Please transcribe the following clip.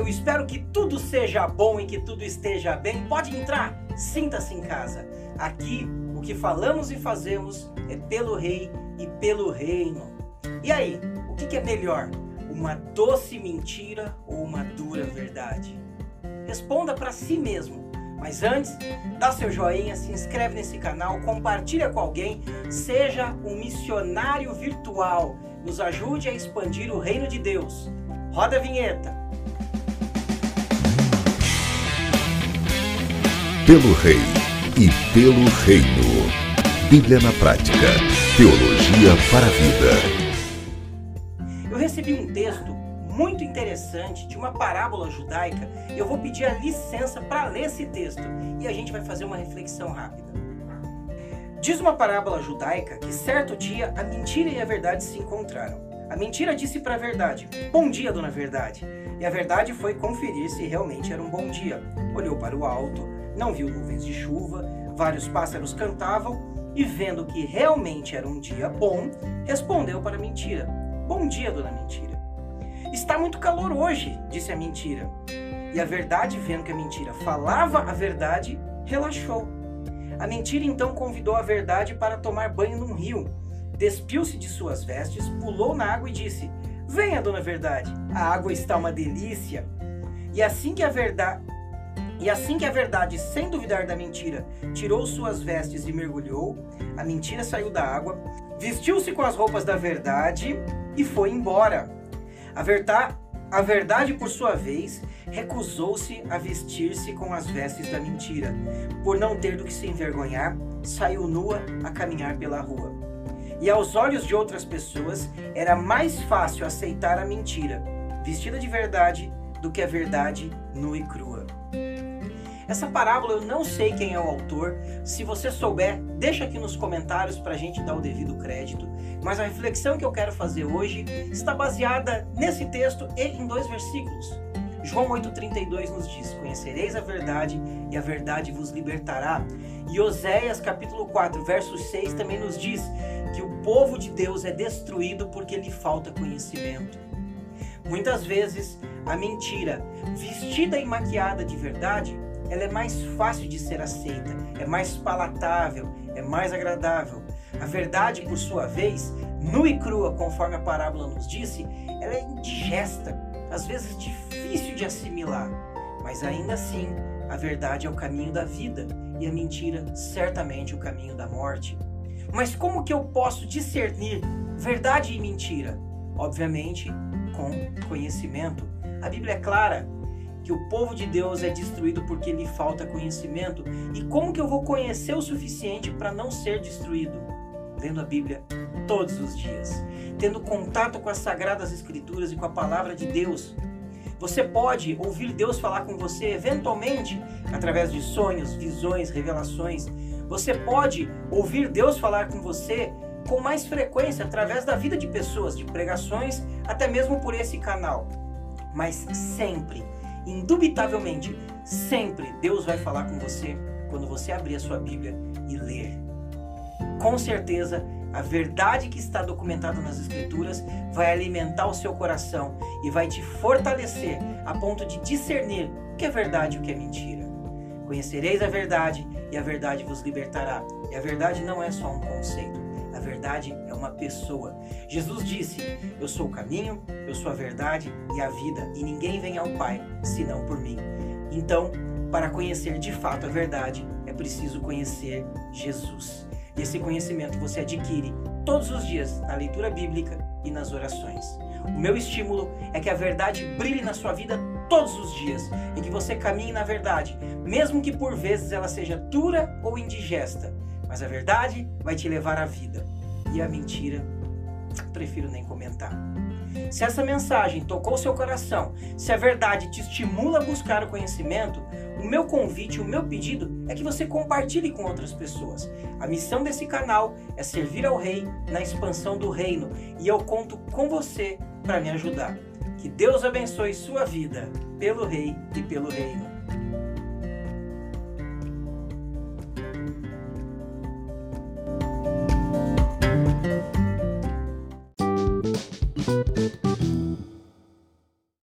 eu espero que tudo seja bom e que tudo esteja bem. Pode entrar, sinta-se em casa. Aqui, o que falamos e fazemos é pelo Rei e pelo Reino. E aí, o que é melhor? Uma doce mentira ou uma dura verdade? Responda para si mesmo. Mas antes, dá seu joinha, se inscreve nesse canal, compartilha com alguém, seja um missionário virtual. Nos ajude a expandir o reino de Deus. Roda a vinheta. Pelo Rei e pelo Reino. Bíblia na Prática. Teologia para a Vida. Eu recebi um texto muito interessante de uma parábola judaica eu vou pedir a licença para ler esse texto e a gente vai fazer uma reflexão rápida. Diz uma parábola judaica que certo dia a mentira e a verdade se encontraram. A mentira disse para a verdade: Bom dia, dona Verdade. E a verdade foi conferir se realmente era um bom dia. Olhou para o alto, não viu nuvens de chuva, vários pássaros cantavam e, vendo que realmente era um dia bom, respondeu para a mentira: Bom dia, dona Mentira. Está muito calor hoje, disse a mentira. E a verdade, vendo que a mentira falava a verdade, relaxou. A mentira então convidou a verdade para tomar banho num rio despiu-se de suas vestes, pulou na água e disse: Venha, dona Verdade, a água está uma delícia. E assim que a verdade e assim que a verdade, sem duvidar da mentira, tirou suas vestes e mergulhou, a mentira saiu da água, vestiu-se com as roupas da verdade e foi embora. A, verta, a verdade, por sua vez, recusou-se a vestir-se com as vestes da mentira. Por não ter do que se envergonhar, saiu nua a caminhar pela rua. E aos olhos de outras pessoas, era mais fácil aceitar a mentira, vestida de verdade, do que a verdade nua e crua. Essa parábola eu não sei quem é o autor. Se você souber, deixa aqui nos comentários para a gente dar o devido crédito. Mas a reflexão que eu quero fazer hoje está baseada nesse texto e em dois versículos. João 8,32 nos diz: Conhecereis a verdade e a verdade vos libertará. E Oséias capítulo 4, verso 6 também nos diz que o povo de Deus é destruído porque lhe falta conhecimento. Muitas vezes a mentira, vestida e maquiada de verdade, ela é mais fácil de ser aceita, é mais palatável, é mais agradável. A verdade, por sua vez, nua e crua, conforme a parábola nos disse, ela é indigesta, às vezes difícil de assimilar, mas ainda assim, a verdade é o caminho da vida e a mentira certamente o caminho da morte. Mas como que eu posso discernir verdade e mentira? Obviamente, com conhecimento. A Bíblia é clara que o povo de Deus é destruído porque lhe falta conhecimento. E como que eu vou conhecer o suficiente para não ser destruído? Lendo a Bíblia todos os dias, tendo contato com as sagradas escrituras e com a palavra de Deus. Você pode ouvir Deus falar com você eventualmente através de sonhos, visões, revelações, você pode ouvir Deus falar com você com mais frequência através da vida de pessoas, de pregações, até mesmo por esse canal. Mas sempre, indubitavelmente, sempre Deus vai falar com você quando você abrir a sua Bíblia e ler. Com certeza, a verdade que está documentada nas Escrituras vai alimentar o seu coração e vai te fortalecer a ponto de discernir o que é verdade e o que é mentira. Conhecereis a verdade e a verdade vos libertará. E a verdade não é só um conceito, a verdade é uma pessoa. Jesus disse: Eu sou o caminho, eu sou a verdade e a vida, e ninguém vem ao Pai senão por mim. Então, para conhecer de fato a verdade, é preciso conhecer Jesus. E esse conhecimento você adquire todos os dias na leitura bíblica e nas orações. O meu estímulo é que a verdade brilhe na sua vida todos os dias e que você caminhe na verdade, mesmo que por vezes ela seja dura ou indigesta. Mas a verdade vai te levar à vida e a mentira, prefiro nem comentar. Se essa mensagem tocou seu coração, se a verdade te estimula a buscar o conhecimento, o meu convite, o meu pedido é que você compartilhe com outras pessoas. A missão desse canal é servir ao Rei na expansão do reino e eu conto com você para me ajudar. Que Deus abençoe sua vida pelo Rei e pelo Reino.